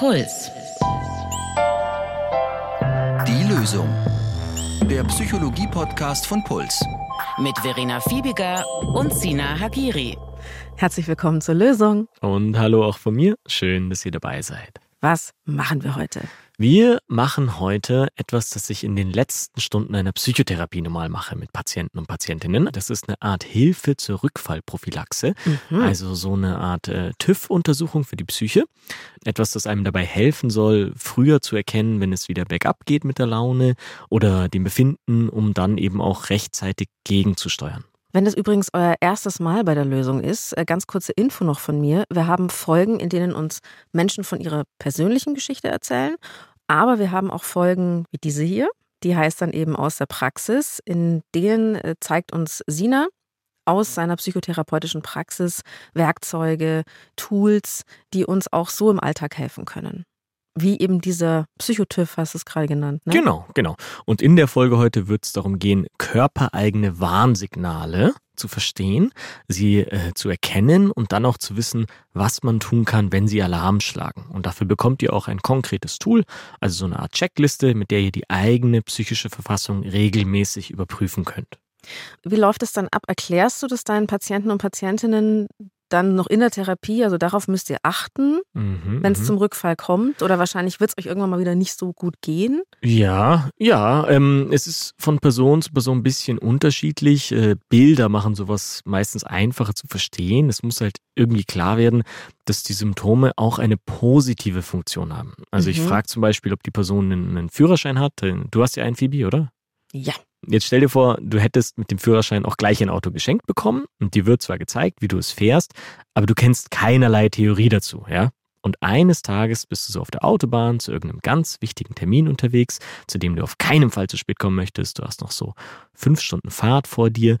Puls. Die Lösung. Der Psychologie-Podcast von Puls. Mit Verena Fiebiger und Sina Hagiri. Herzlich willkommen zur Lösung. Und hallo auch von mir. Schön, dass ihr dabei seid. Was machen wir heute? Wir machen heute etwas, das ich in den letzten Stunden einer Psychotherapie normal mache mit Patienten und Patientinnen. Das ist eine Art Hilfe zur Rückfallprophylaxe, mhm. also so eine Art äh, TÜV-Untersuchung für die Psyche. Etwas, das einem dabei helfen soll, früher zu erkennen, wenn es wieder bergab geht mit der Laune oder dem Befinden, um dann eben auch rechtzeitig gegenzusteuern. Wenn das übrigens euer erstes Mal bei der Lösung ist, äh, ganz kurze Info noch von mir. Wir haben Folgen, in denen uns Menschen von ihrer persönlichen Geschichte erzählen aber wir haben auch Folgen wie diese hier. Die heißt dann eben aus der Praxis. In denen äh, zeigt uns Sina aus seiner psychotherapeutischen Praxis Werkzeuge, Tools, die uns auch so im Alltag helfen können. Wie eben dieser Psychotyp, hast du es gerade genannt. Ne? Genau, genau. Und in der Folge heute wird es darum gehen, körpereigene Warnsignale zu verstehen, sie äh, zu erkennen und dann auch zu wissen, was man tun kann, wenn sie Alarm schlagen. Und dafür bekommt ihr auch ein konkretes Tool, also so eine Art Checkliste, mit der ihr die eigene psychische Verfassung regelmäßig überprüfen könnt. Wie läuft es dann ab? Erklärst du das deinen Patienten und Patientinnen dann noch in der Therapie, also darauf müsst ihr achten, mhm, wenn es mhm. zum Rückfall kommt. Oder wahrscheinlich wird es euch irgendwann mal wieder nicht so gut gehen. Ja, ja. Ähm, es ist von Person zu Person ein bisschen unterschiedlich. Äh, Bilder machen sowas meistens einfacher zu verstehen. Es muss halt irgendwie klar werden, dass die Symptome auch eine positive Funktion haben. Also mhm. ich frage zum Beispiel, ob die Person einen, einen Führerschein hat. Du hast ja einen Phoebe, oder? Ja. Jetzt stell dir vor, du hättest mit dem Führerschein auch gleich ein Auto geschenkt bekommen und dir wird zwar gezeigt, wie du es fährst, aber du kennst keinerlei Theorie dazu, ja? Und eines Tages bist du so auf der Autobahn zu irgendeinem ganz wichtigen Termin unterwegs, zu dem du auf keinen Fall zu spät kommen möchtest. Du hast noch so fünf Stunden Fahrt vor dir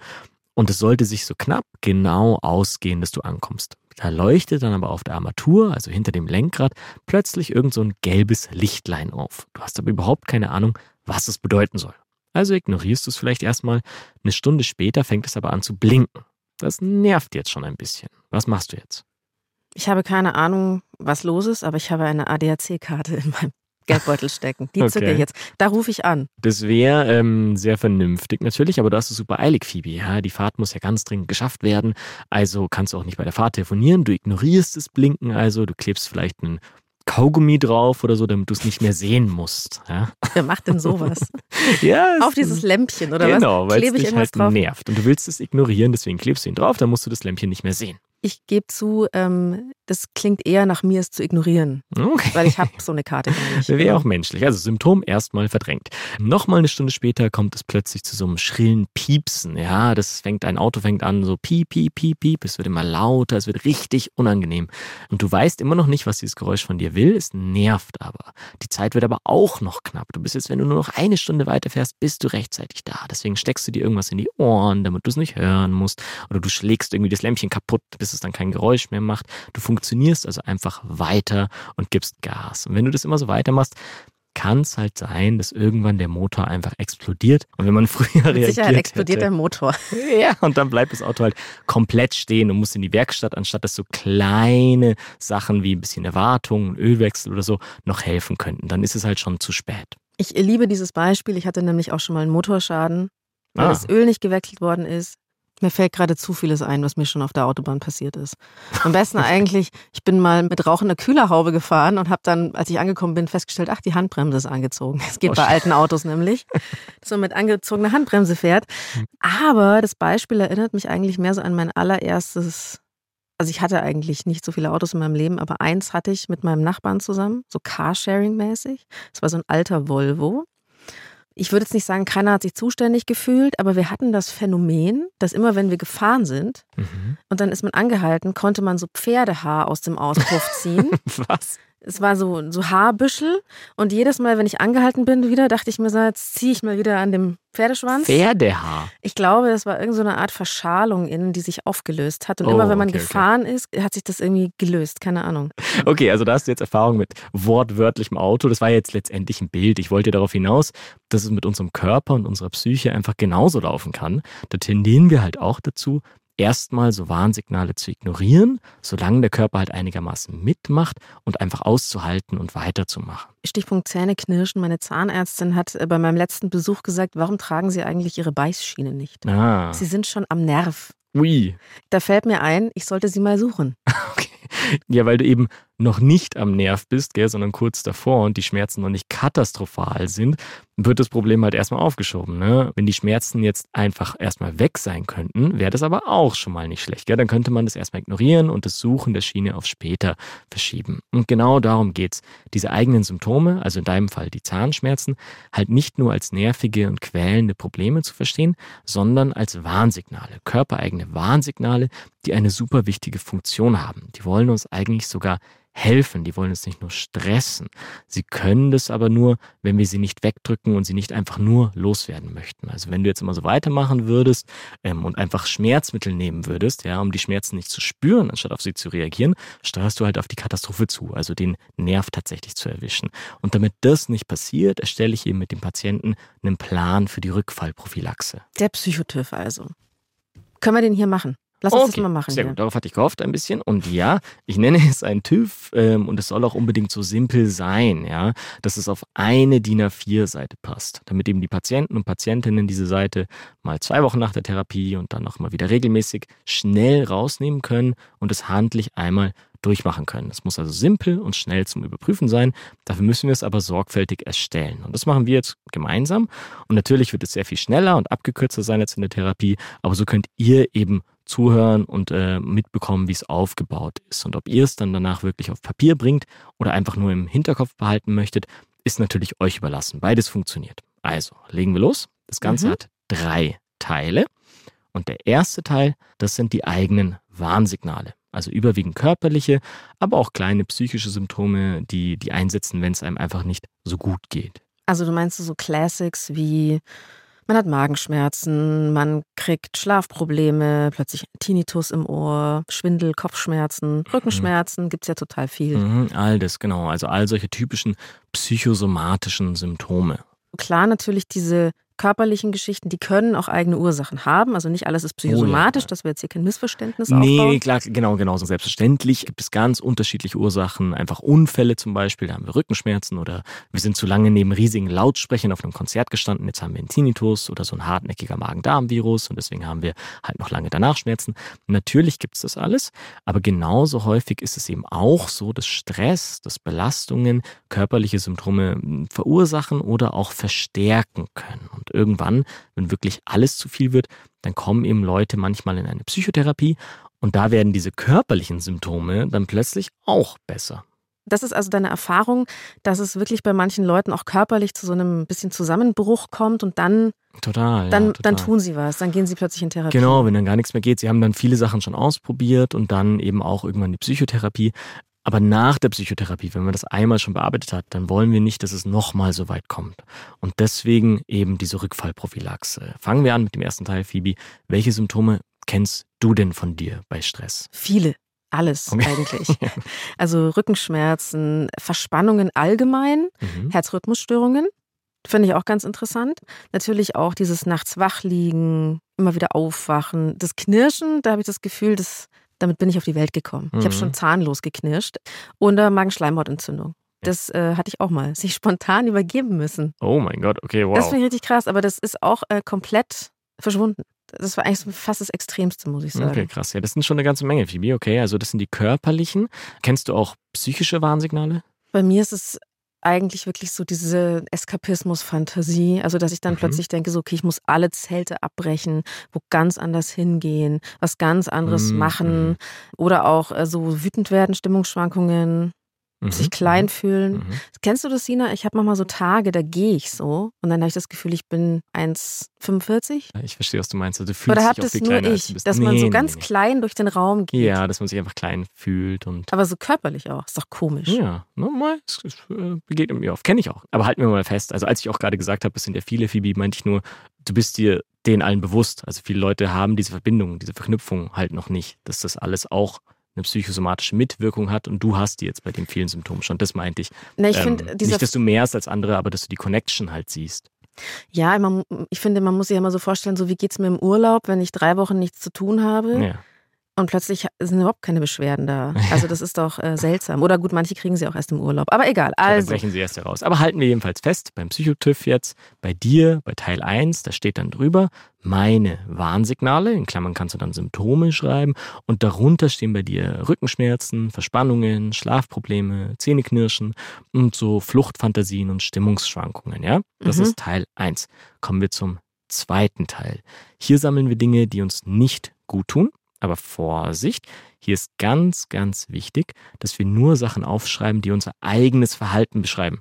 und es sollte sich so knapp genau ausgehen, dass du ankommst. Da leuchtet dann aber auf der Armatur, also hinter dem Lenkrad, plötzlich irgend so ein gelbes Lichtlein auf. Du hast aber überhaupt keine Ahnung, was es bedeuten soll. Also ignorierst du es vielleicht erstmal. Eine Stunde später fängt es aber an zu blinken. Das nervt jetzt schon ein bisschen. Was machst du jetzt? Ich habe keine Ahnung, was los ist, aber ich habe eine ADAC-Karte in meinem Geldbeutel stecken. Die okay. zücke ich jetzt. Da rufe ich an. Das wäre ähm, sehr vernünftig natürlich, aber du hast es super eilig, Phoebe. Ja? Die Fahrt muss ja ganz dringend geschafft werden. Also kannst du auch nicht bei der Fahrt telefonieren. Du ignorierst das Blinken also. Du klebst vielleicht einen Kaugummi drauf oder so, damit du es nicht mehr sehen musst. Ja? Wer macht denn sowas? ja, Auf dieses Lämpchen oder genau, was? Genau, weil es dich halt drauf? nervt. Und du willst es ignorieren, deswegen klebst du ihn drauf, dann musst du das Lämpchen nicht mehr sehen. Ich gebe zu, ähm, das klingt eher nach mir, es zu ignorieren. Okay. Weil ich habe so eine Karte gar nicht. Wäre auch menschlich. Also Symptom erstmal verdrängt. Nochmal eine Stunde später kommt es plötzlich zu so einem schrillen Piepsen. Ja, das fängt, ein Auto fängt an, so piep, piep, piep, piep. Es wird immer lauter, es wird richtig unangenehm. Und du weißt immer noch nicht, was dieses Geräusch von dir will. Es nervt aber. Die Zeit wird aber auch noch knapp. Du bist jetzt, wenn du nur noch eine Stunde weiterfährst, bist du rechtzeitig da. Deswegen steckst du dir irgendwas in die Ohren, damit du es nicht hören musst. Oder du schlägst irgendwie das Lämpchen kaputt, bis es dann kein Geräusch mehr macht. Du funktionierst also einfach weiter und gibst Gas. Und wenn du das immer so weitermachst, kann es halt sein, dass irgendwann der Motor einfach explodiert. Und wenn man früher Mit reagiert Sicherheit explodiert hätte, der Motor. Ja, und dann bleibt das Auto halt komplett stehen und muss in die Werkstatt, anstatt dass so kleine Sachen wie ein bisschen Erwartung, Ölwechsel oder so noch helfen könnten. Dann ist es halt schon zu spät. Ich liebe dieses Beispiel. Ich hatte nämlich auch schon mal einen Motorschaden, weil ah. das Öl nicht gewechselt worden ist. Mir fällt gerade zu vieles ein, was mir schon auf der Autobahn passiert ist. Am besten eigentlich, ich bin mal mit rauchender Kühlerhaube gefahren und habe dann, als ich angekommen bin, festgestellt, ach, die Handbremse ist angezogen. Es geht oh, bei alten Autos nämlich, dass man mit angezogener Handbremse fährt. Aber das Beispiel erinnert mich eigentlich mehr so an mein allererstes, also ich hatte eigentlich nicht so viele Autos in meinem Leben, aber eins hatte ich mit meinem Nachbarn zusammen, so Carsharing-mäßig. Es war so ein alter Volvo ich würde jetzt nicht sagen, keiner hat sich zuständig gefühlt, aber wir hatten das Phänomen, dass immer wenn wir gefahren sind mhm. und dann ist man angehalten, konnte man so Pferdehaar aus dem Auspuff ziehen. Was? Es war so, so Haarbüschel und jedes Mal, wenn ich angehalten bin wieder, dachte ich mir so, jetzt ziehe ich mal wieder an dem Pferdeschwanz. Pferdehaar? Ich glaube, das war irgendeine so Art Verschalung innen, die sich aufgelöst hat. Und oh, immer wenn man okay, gefahren okay. ist, hat sich das irgendwie gelöst. Keine Ahnung. Okay, also da hast du jetzt Erfahrung mit wortwörtlichem Auto. Das war jetzt letztendlich ein Bild. Ich wollte darauf hinaus, dass es mit unserem Körper und unserer Psyche einfach genauso laufen kann. Da tendieren wir halt auch dazu, erstmal so Warnsignale zu ignorieren, solange der Körper halt einigermaßen mitmacht und einfach auszuhalten und weiterzumachen. Stichpunkt Zähneknirschen. Meine Zahnärztin hat äh, bei meinem letzten Besuch gesagt, warum tragen Sie eigentlich Ihre Beißschiene nicht? Ah. Sie sind schon am Nerv. Ui. Da fällt mir ein, ich sollte sie mal suchen. Okay. Ja, weil du eben noch nicht am Nerv bist, gell, sondern kurz davor und die Schmerzen noch nicht katastrophal sind, wird das Problem halt erstmal aufgeschoben. Ne? Wenn die Schmerzen jetzt einfach erstmal weg sein könnten, wäre das aber auch schon mal nicht schlecht. Gell? Dann könnte man das erstmal ignorieren und das Suchen der Schiene auf später verschieben. Und genau darum geht's. Diese eigenen Symptome, also in deinem Fall die Zahnschmerzen, halt nicht nur als nervige und quälende Probleme zu verstehen, sondern als Warnsignale, körpereigene Warnsignale, die eine super wichtige Funktion haben. Die wollen uns eigentlich sogar helfen, die wollen uns nicht nur stressen. Sie können das aber nur, wenn wir sie nicht wegdrücken und sie nicht einfach nur loswerden möchten. Also wenn du jetzt immer so weitermachen würdest ähm, und einfach Schmerzmittel nehmen würdest, ja, um die Schmerzen nicht zu spüren, anstatt auf sie zu reagieren, steuerst du halt auf die Katastrophe zu, also den Nerv tatsächlich zu erwischen. Und damit das nicht passiert, erstelle ich eben mit dem Patienten einen Plan für die Rückfallprophylaxe. Der Psychotyp also. Können wir den hier machen? Lass uns okay, das mal machen. Sehr gut, darauf hatte ich gehofft ein bisschen. Und ja, ich nenne es ein TÜV ähm, und es soll auch unbedingt so simpel sein, ja, dass es auf eine DIN A4-Seite passt, damit eben die Patienten und Patientinnen diese Seite mal zwei Wochen nach der Therapie und dann auch mal wieder regelmäßig schnell rausnehmen können und es handlich einmal durchmachen können. Es muss also simpel und schnell zum Überprüfen sein. Dafür müssen wir es aber sorgfältig erstellen. Und das machen wir jetzt gemeinsam. Und natürlich wird es sehr viel schneller und abgekürzter sein als in der Therapie, aber so könnt ihr eben zuhören und äh, mitbekommen, wie es aufgebaut ist. Und ob ihr es dann danach wirklich auf Papier bringt oder einfach nur im Hinterkopf behalten möchtet, ist natürlich euch überlassen. Beides funktioniert. Also, legen wir los. Das Ganze mhm. hat drei Teile. Und der erste Teil, das sind die eigenen Warnsignale. Also überwiegend körperliche, aber auch kleine psychische Symptome, die, die einsetzen, wenn es einem einfach nicht so gut geht. Also du meinst so Classics wie man hat Magenschmerzen, man kriegt Schlafprobleme, plötzlich Tinnitus im Ohr, Schwindel, Kopfschmerzen, mhm. Rückenschmerzen, mhm. gibt es ja total viel. Mhm, all das, genau. Also all solche typischen psychosomatischen Symptome. Klar, natürlich diese körperlichen Geschichten, die können auch eigene Ursachen haben. Also nicht alles ist psychosomatisch, oh ja. dass wir jetzt hier kein Missverständnis nee, aufbauen. Nee, klar, genau, genau. So selbstverständlich gibt es ganz unterschiedliche Ursachen. Einfach Unfälle zum Beispiel, da haben wir Rückenschmerzen oder wir sind zu lange neben riesigen Lautsprechern auf einem Konzert gestanden, jetzt haben wir einen Tinnitus oder so ein hartnäckiger Magen-Darm-Virus und deswegen haben wir halt noch lange danach Schmerzen. Natürlich gibt es das alles, aber genauso häufig ist es eben auch so, dass Stress, dass Belastungen körperliche Symptome hm, verursachen oder auch verstärken können. Und irgendwann, wenn wirklich alles zu viel wird, dann kommen eben Leute manchmal in eine Psychotherapie und da werden diese körperlichen Symptome dann plötzlich auch besser. Das ist also deine Erfahrung, dass es wirklich bei manchen Leuten auch körperlich zu so einem bisschen Zusammenbruch kommt und dann Total. Dann, ja, total. dann tun sie was, dann gehen sie plötzlich in Therapie. Genau, wenn dann gar nichts mehr geht. Sie haben dann viele Sachen schon ausprobiert und dann eben auch irgendwann die Psychotherapie. Aber nach der Psychotherapie, wenn man das einmal schon bearbeitet hat, dann wollen wir nicht, dass es nochmal so weit kommt. Und deswegen eben diese Rückfallprophylaxe. Fangen wir an mit dem ersten Teil, Phoebe. Welche Symptome kennst du denn von dir bei Stress? Viele. Alles okay. eigentlich. Also Rückenschmerzen, Verspannungen allgemein, mhm. Herzrhythmusstörungen, finde ich auch ganz interessant. Natürlich auch dieses nachts wachliegen, immer wieder aufwachen. Das Knirschen, da habe ich das Gefühl, das damit bin ich auf die Welt gekommen. Mhm. Ich habe schon zahnlos geknirscht. Und äh, Magenschleimhautentzündung. Das äh, hatte ich auch mal. Sich spontan übergeben müssen. Oh mein Gott, okay, wow. Das finde ich richtig krass, aber das ist auch äh, komplett verschwunden. Das war eigentlich fast das Extremste, muss ich sagen. Okay, krass. Ja, das sind schon eine ganze Menge, Phoebe. Okay, also das sind die körperlichen. Kennst du auch psychische Warnsignale? Bei mir ist es eigentlich wirklich so diese Eskapismus-Fantasie. Also, dass ich dann mhm. plötzlich denke, so, okay, ich muss alle Zelte abbrechen, wo ganz anders hingehen, was ganz anderes mhm. machen. Mhm. Oder auch äh, so wütend werden, Stimmungsschwankungen mhm. sich klein mhm. fühlen. Mhm. Kennst du das, Sina? Ich habe manchmal so Tage, da gehe ich so und dann habe ich das Gefühl, ich bin 1,45. Ich verstehe, was du meinst. Also, du fühlst Oder habt es nur ich, dass nee, man so ganz nee. klein durch den Raum geht? Ja, dass man sich einfach klein fühlt. und. Aber so körperlich auch. Ist doch komisch. Ja, normal. Das, das äh, begegnet mir oft. Kenne ich auch. Aber halten wir mal fest. Also, als ich auch gerade gesagt habe, es sind ja viele, Phoebe, meinte ich nur, du bist dir den allen bewusst. Also viele Leute haben diese Verbindung, diese Verknüpfung halt noch nicht, dass das alles auch eine psychosomatische Mitwirkung hat und du hast die jetzt bei den vielen Symptomen schon. Das meinte ich. Na, ich ähm, nicht, dass du mehr hast als andere, aber dass du die Connection halt siehst. Ja, man, ich finde, man muss sich ja immer so vorstellen, so wie geht es mir im Urlaub, wenn ich drei Wochen nichts zu tun habe. Ja. Und plötzlich sind überhaupt keine Beschwerden da. Also das ist doch äh, seltsam. Oder gut, manche kriegen sie auch erst im Urlaub. Aber egal. Also. Also. brechen sie erst heraus. Aber halten wir jedenfalls fest, beim Psychotüv jetzt, bei dir, bei Teil 1, da steht dann drüber, meine Warnsignale, in Klammern kannst du dann Symptome schreiben und darunter stehen bei dir Rückenschmerzen, Verspannungen, Schlafprobleme, Zähneknirschen und so Fluchtfantasien und Stimmungsschwankungen, ja? Das Mhm. ist Teil 1. Kommen wir zum zweiten Teil. Hier sammeln wir Dinge, die uns nicht gut tun, aber Vorsicht, hier ist ganz, ganz wichtig, dass wir nur Sachen aufschreiben, die unser eigenes Verhalten beschreiben.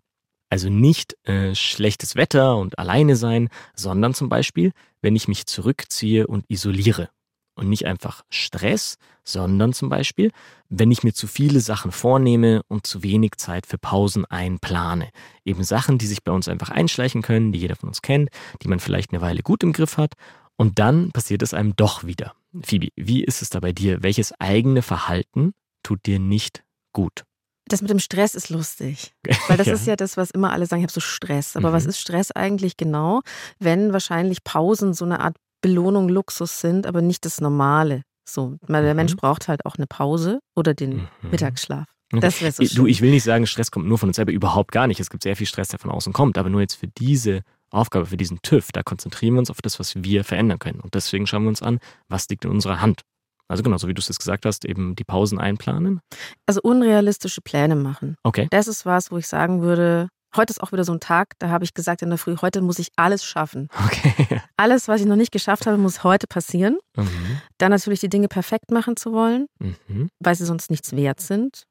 Also nicht äh, schlechtes Wetter und alleine sein, sondern zum Beispiel, wenn ich mich zurückziehe und isoliere. Und nicht einfach Stress, sondern zum Beispiel, wenn ich mir zu viele Sachen vornehme und zu wenig Zeit für Pausen einplane. Eben Sachen, die sich bei uns einfach einschleichen können, die jeder von uns kennt, die man vielleicht eine Weile gut im Griff hat. Und dann passiert es einem doch wieder. Phoebe, wie ist es da bei dir? Welches eigene Verhalten tut dir nicht gut? Das mit dem Stress ist lustig. Weil das Ja. ist ja das, was immer alle sagen, ich habe so Stress. Aber Mhm. was ist Stress eigentlich genau, wenn wahrscheinlich Pausen so eine Art Belohnung, Luxus sind, aber nicht das Normale. So, weil der Mhm. Mensch braucht halt auch eine Pause oder den Mhm. Mittagsschlaf. Das wäre so Du, schön. ich will nicht sagen, Stress kommt nur von uns selber, überhaupt gar nicht. Es gibt sehr viel Stress, der von außen kommt, aber nur jetzt für diese Aufgabe, für diesen TÜV, da konzentrieren wir uns auf das, was wir verändern können. Und deswegen schauen wir uns an, was liegt in unserer Hand. Also genau, so wie du es jetzt gesagt hast, eben die Pausen einplanen. Also unrealistische Pläne machen. Okay. Das ist was, wo ich sagen würde, heute ist auch wieder so ein Tag, da habe ich gesagt in der Früh, heute muss ich alles schaffen. Okay. Alles, was ich noch nicht geschafft habe, muss heute passieren. Mhm. Dann natürlich die Dinge perfekt machen zu wollen, Mhm. weil sie sonst nichts wert sind.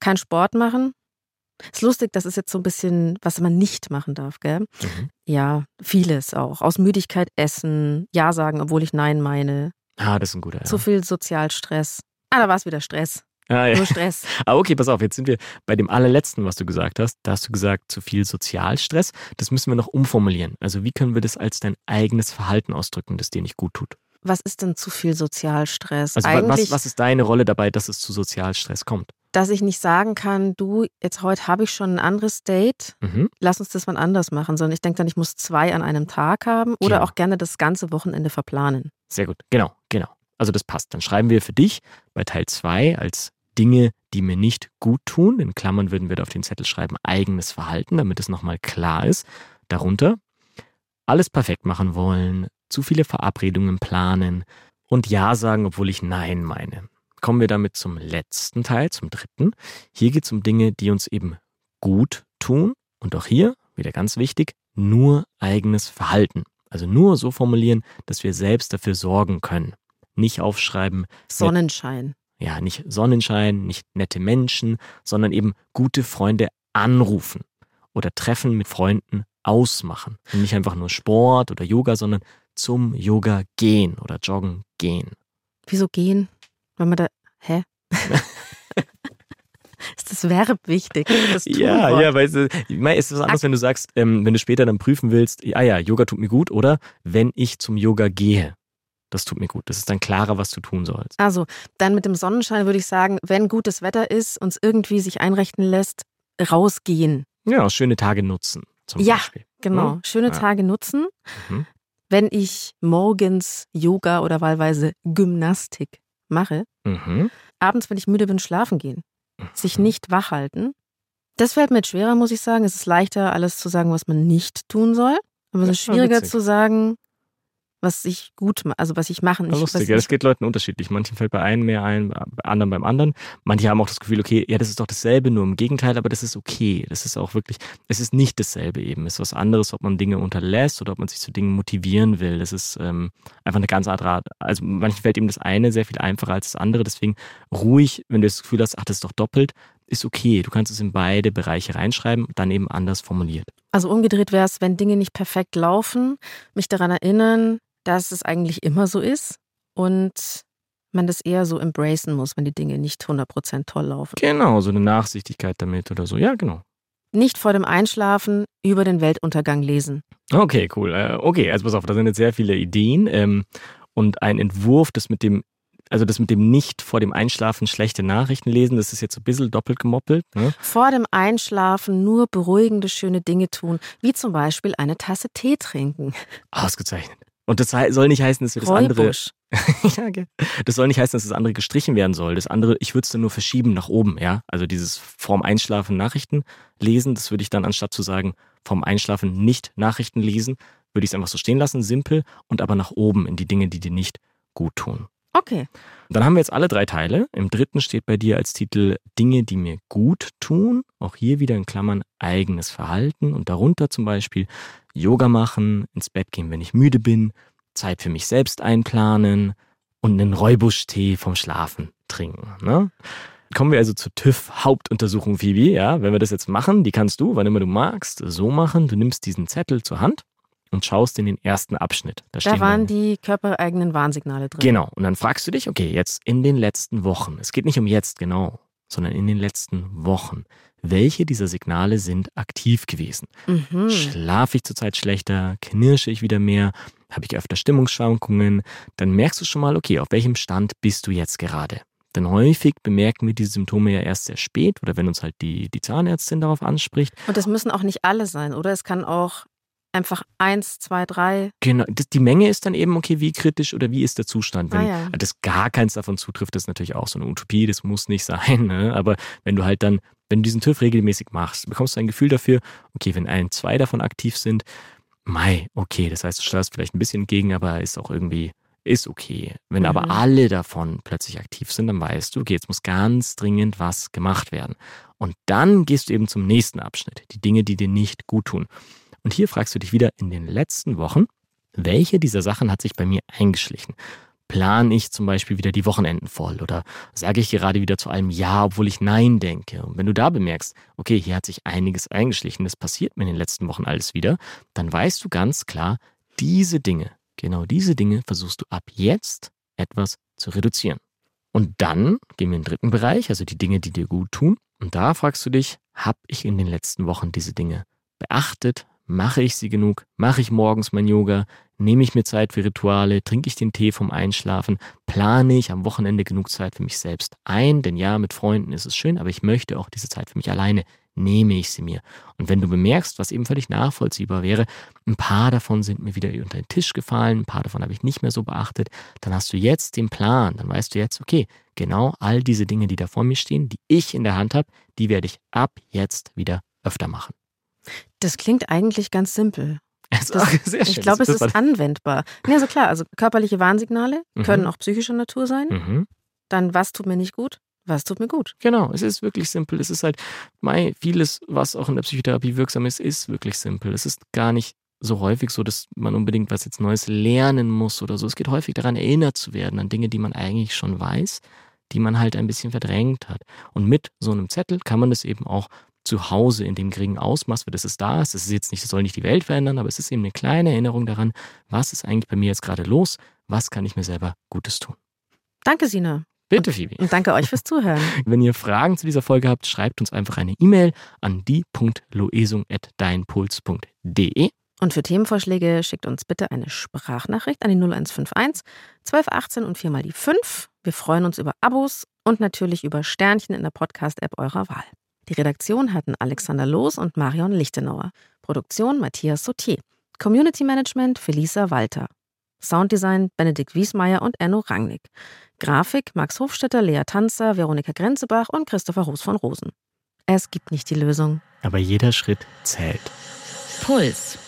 Kein Sport machen. Ist lustig, das ist jetzt so ein bisschen, was man nicht machen darf, gell? Mhm. Ja, vieles auch. Aus Müdigkeit essen, Ja sagen, obwohl ich Nein meine. Ah, das ist ein guter. Ja. Zu viel Sozialstress. Ah, da war es wieder Stress. Ah, ja. Nur Stress. Ah, okay, pass auf, jetzt sind wir bei dem allerletzten, was du gesagt hast. Da hast du gesagt, zu viel Sozialstress. Das müssen wir noch umformulieren. Also wie können wir das als dein eigenes Verhalten ausdrücken, das dir nicht gut tut? Was ist denn zu viel Sozialstress? Also Eigentlich, was, was ist deine Rolle dabei, dass es zu Sozialstress kommt? dass ich nicht sagen kann, du, jetzt heute habe ich schon ein anderes Date, Mhm. lass uns das mal anders machen, sondern ich denke dann, ich muss zwei an einem Tag haben oder Genau. auch gerne das ganze Wochenende verplanen. Sehr gut, genau, genau. Also das passt. Dann schreiben wir für dich bei Teil 2 als Dinge, die mir nicht gut tun. In Klammern würden wir da auf den Zettel schreiben, eigenes Verhalten, damit es nochmal klar ist. Darunter alles perfekt machen wollen, zu viele Verabredungen planen und Ja sagen, obwohl ich Nein meine. Kommen wir damit zum letzten Teil, zum dritten. Hier geht es um Dinge, die uns eben gut tun. Und auch hier, wieder ganz wichtig, nur eigenes Verhalten. Also nur so formulieren, dass wir selbst dafür sorgen können. Nicht aufschreiben, Sonnenschein. ja, nicht Sonnenschein, nicht nette Menschen, sondern eben gute Freunde anrufen oder Treffen mit Freunden ausmachen. Und nicht einfach nur Sport oder Yoga, sondern zum Yoga gehen oder joggen gehen. Wieso gehen? Wenn man da. Hä? ist das Verb wichtig? Das Ja, ja, meine, es ist was anderes, wenn du sagst, ähm, wenn du später dann prüfen willst, ja, ja, Yoga tut mir gut oder wenn ich zum Yoga gehe, das tut mir gut. Das ist dann klarer, was du tun sollst. Also, dann mit dem Sonnenschein würde ich sagen, wenn gutes Wetter ist, uns irgendwie sich einrechnen lässt, rausgehen. Ja, schöne Tage nutzen. Zum Ja. Beispiel. Genau. Hm? Schöne Ja. Tage nutzen. Mhm. Wenn ich morgens Yoga oder wahlweise Gymnastik mache, Mhm. abends, wenn ich müde bin, schlafen gehen. Sich Mhm. nicht wach halten. Das fällt mir jetzt schwerer, muss ich sagen. Es ist leichter, alles zu sagen, was man nicht tun soll. Aber es ist schwieriger zu sagen, was ich gut mache, also was ich machen. Ich, lustig, ja, das geht Leuten unterschiedlich. Manchen fällt bei einem mehr ein, bei anderen beim anderen. Manche haben auch das Gefühl, okay, ja, das ist doch dasselbe, nur im Gegenteil, aber das ist okay. Das ist auch wirklich, es ist nicht dasselbe eben. Es ist was anderes, ob man Dinge unterlässt oder ob man sich zu Dingen motivieren will. Das ist ähm, einfach eine ganz andere Art. Also manchen fällt eben das eine sehr viel einfacher als das andere. Deswegen ruhig, wenn du das Gefühl hast, ach, das ist doch doppelt, ist okay. Du kannst es in beide Bereiche reinschreiben, dann eben anders formuliert. also umgedreht wäre es, wenn Dinge nicht perfekt laufen, mich daran erinnern, dass es eigentlich immer so ist und man das eher so embracen muss, wenn die Dinge nicht 100% toll laufen. Genau, so eine Nachsichtigkeit damit oder so. Ja, genau. Nicht vor dem Einschlafen über den Weltuntergang lesen. Okay, cool. Äh, Okay, also pass auf, da sind jetzt sehr viele Ideen ähm, und ein Entwurf, das mit dem also das mit dem nicht vor dem Einschlafen schlechte Nachrichten lesen, das ist jetzt so ein bisschen doppelt gemoppelt. Ne? Vor dem Einschlafen nur beruhigende, schöne Dinge tun, wie zum Beispiel eine Tasse Tee trinken. Ausgezeichnet. Und das soll nicht heißen, dass wir das andere. ja, okay. Das soll nicht heißen, dass das andere gestrichen werden soll. Das andere, ich würde es dann nur verschieben nach oben, ja. Also dieses vorm Einschlafen Nachrichten lesen, das würde ich dann anstatt zu sagen, vorm Einschlafen nicht Nachrichten lesen, würde ich es einfach so stehen lassen, simpel und aber nach oben in die Dinge, die dir nicht gut tun. Okay. Dann haben wir jetzt alle drei Teile. Im dritten steht bei dir als Titel Dinge, die mir gut tun. Auch hier wieder in Klammern eigenes Verhalten und darunter zum Beispiel Yoga machen, ins Bett gehen, wenn ich müde bin, Zeit für mich selbst einplanen und einen Räubusch-Tee vom Schlafen trinken. Ne? Kommen wir also zur TÜV-Hauptuntersuchung, Phoebe. Ja, wenn wir das jetzt machen, die kannst du, wann immer du magst, so machen. Du nimmst diesen Zettel zur Hand und schaust in den ersten Abschnitt. Da, da waren die körpereigenen Warnsignale drin. Genau. Und dann fragst du dich, okay, jetzt in den letzten Wochen, es geht nicht um jetzt genau, sondern in den letzten Wochen, welche dieser Signale sind aktiv gewesen? Mhm. Schlafe ich zurzeit schlechter? Knirsche ich wieder mehr? Habe ich öfter Stimmungsschwankungen? Dann merkst du schon mal, okay, auf welchem Stand bist du jetzt gerade? Denn häufig bemerken wir diese Symptome ja erst sehr spät oder wenn uns halt die, die Zahnärztin darauf anspricht. Und das müssen auch nicht alle sein, oder? Es kann auch einfach eins, zwei, drei. Genau, das, die Menge ist dann eben, okay, wie kritisch oder wie ist der Zustand. Wenn ah, ja. das gar keins davon zutrifft, das ist natürlich auch so eine Utopie, das muss nicht sein. Ne? Aber wenn du halt dann, wenn du diesen TÜV regelmäßig machst, bekommst du ein Gefühl dafür, okay, wenn ein, zwei davon aktiv sind, Mai, okay, das heißt, du schläfst vielleicht ein bisschen entgegen, aber ist auch irgendwie, ist okay. Wenn mhm. aber alle davon plötzlich aktiv sind, dann weißt du, okay, jetzt muss ganz dringend was gemacht werden. Und dann gehst du eben zum nächsten Abschnitt, die Dinge, die dir nicht gut tun. Und hier fragst du dich wieder in den letzten Wochen, welche dieser Sachen hat sich bei mir eingeschlichen? Plane ich zum Beispiel wieder die Wochenenden voll oder sage ich gerade wieder zu einem Ja, obwohl ich Nein denke? Und wenn du da bemerkst, okay, hier hat sich einiges eingeschlichen, das passiert mir in den letzten Wochen alles wieder, dann weißt du ganz klar, diese Dinge, genau diese Dinge versuchst du ab jetzt etwas zu reduzieren. Und dann gehen wir in den dritten Bereich, also die Dinge, die dir gut tun. Und da fragst du dich, habe ich in den letzten Wochen diese Dinge beachtet, Mache ich sie genug? Mache ich morgens mein Yoga? Nehme ich mir Zeit für Rituale? Trinke ich den Tee vom Einschlafen? Plane ich am Wochenende genug Zeit für mich selbst ein? Denn ja, mit Freunden ist es schön, aber ich möchte auch diese Zeit für mich alleine. Nehme ich sie mir? Und wenn du bemerkst, was eben völlig nachvollziehbar wäre, ein paar davon sind mir wieder unter den Tisch gefallen, ein paar davon habe ich nicht mehr so beachtet, dann hast du jetzt den Plan, dann weißt du jetzt, okay, genau all diese Dinge, die da vor mir stehen, die ich in der Hand habe, die werde ich ab jetzt wieder öfter machen. Das klingt eigentlich ganz simpel. Das, sehr schön. Ich glaube, es ist anwendbar. Ja, so klar. Also körperliche Warnsignale mhm. können auch psychischer Natur sein. Mhm. Dann, was tut mir nicht gut? Was tut mir gut? Genau, es ist wirklich simpel. Es ist halt, mei, vieles, was auch in der Psychotherapie wirksam ist, ist wirklich simpel. Es ist gar nicht so häufig so, dass man unbedingt was jetzt Neues lernen muss oder so. Es geht häufig daran, erinnert zu werden an Dinge, die man eigentlich schon weiß, die man halt ein bisschen verdrängt hat. Und mit so einem Zettel kann man das eben auch zu Hause in dem geringen Ausmaß, weil das ist da ist. Das ist jetzt nicht, das soll nicht die Welt verändern, aber es ist eben eine kleine Erinnerung daran, was ist eigentlich bei mir jetzt gerade los? Was kann ich mir selber Gutes tun? Danke, Sina. Bitte, Phoebe. Und danke euch fürs Zuhören. Wenn ihr Fragen zu dieser Folge habt, schreibt uns einfach eine E-Mail an die.loesung.deinpuls.de. Und für Themenvorschläge schickt uns bitte eine Sprachnachricht an die 0151 1218 und viermal die 5. Wir freuen uns über Abos und natürlich über Sternchen in der Podcast-App eurer Wahl. Die Redaktion hatten Alexander Loos und Marion Lichtenauer. Produktion Matthias Sautier. Community Management Felisa Walter. Sounddesign Benedikt Wiesmeier und Enno Rangnick. Grafik Max Hofstetter, Lea Tanzer, Veronika Grenzebach und Christopher Roos von Rosen. Es gibt nicht die Lösung. Aber jeder Schritt zählt. Puls.